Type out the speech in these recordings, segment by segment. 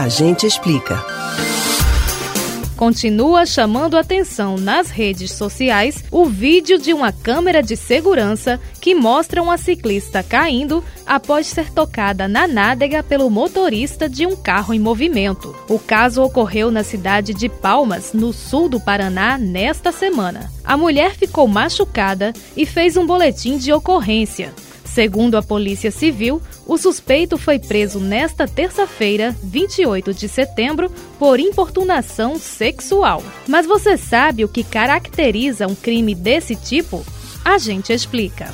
A gente explica. Continua chamando atenção nas redes sociais o vídeo de uma câmera de segurança que mostra uma ciclista caindo após ser tocada na nádega pelo motorista de um carro em movimento. O caso ocorreu na cidade de Palmas, no sul do Paraná, nesta semana. A mulher ficou machucada e fez um boletim de ocorrência. Segundo a Polícia Civil, o suspeito foi preso nesta terça-feira, 28 de setembro, por importunação sexual. Mas você sabe o que caracteriza um crime desse tipo? A gente explica.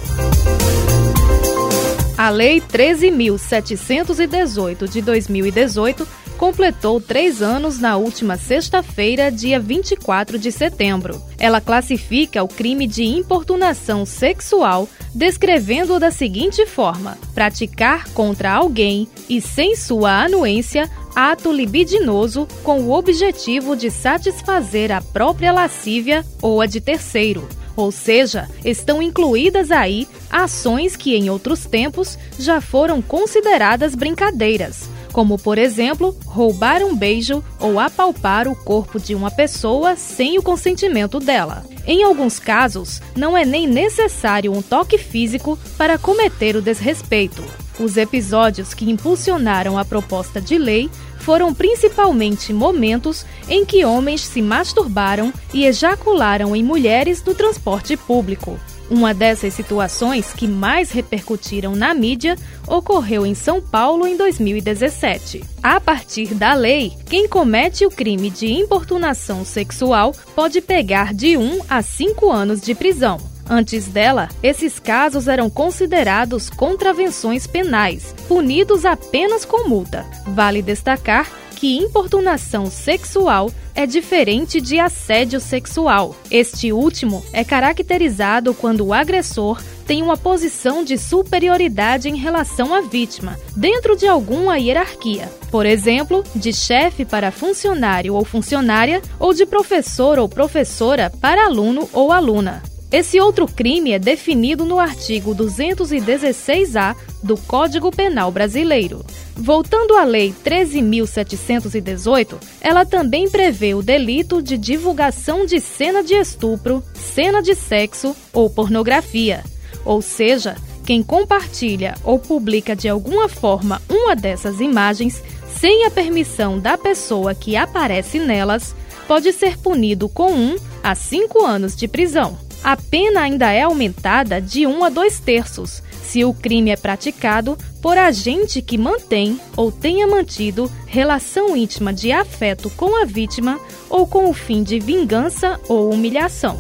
A Lei 13.718 de 2018 completou três anos na última sexta-feira, dia 24 de setembro. Ela classifica o crime de importunação sexual, descrevendo-o da seguinte forma: praticar contra alguém e sem sua anuência ato libidinoso com o objetivo de satisfazer a própria lascívia ou a de terceiro. Ou seja, estão incluídas aí ações que em outros tempos já foram consideradas brincadeiras como por exemplo, roubar um beijo ou apalpar o corpo de uma pessoa sem o consentimento dela. Em alguns casos, não é nem necessário um toque físico para cometer o desrespeito. Os episódios que impulsionaram a proposta de lei foram principalmente momentos em que homens se masturbaram e ejacularam em mulheres no transporte público. Uma dessas situações que mais repercutiram na mídia ocorreu em São Paulo em 2017. A partir da lei, quem comete o crime de importunação sexual pode pegar de 1 a 5 anos de prisão. Antes dela, esses casos eram considerados contravenções penais, punidos apenas com multa. Vale destacar que importunação sexual é diferente de assédio sexual. Este último é caracterizado quando o agressor tem uma posição de superioridade em relação à vítima, dentro de alguma hierarquia. Por exemplo, de chefe para funcionário ou funcionária, ou de professor ou professora para aluno ou aluna. Esse outro crime é definido no artigo 216-A do Código Penal Brasileiro. Voltando à Lei 13.718, ela também prevê o delito de divulgação de cena de estupro, cena de sexo ou pornografia. Ou seja, quem compartilha ou publica de alguma forma uma dessas imagens sem a permissão da pessoa que aparece nelas pode ser punido com um a cinco anos de prisão a pena ainda é aumentada de 1 a 2 terços, se o crime é praticado por agente que mantém ou tenha mantido relação íntima de afeto com a vítima ou com o fim de vingança ou humilhação.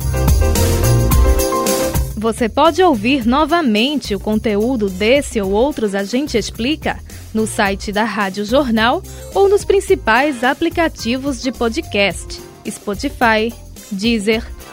Você pode ouvir novamente o conteúdo desse ou outros A Gente Explica no site da Rádio Jornal ou nos principais aplicativos de podcast: Spotify, Deezer,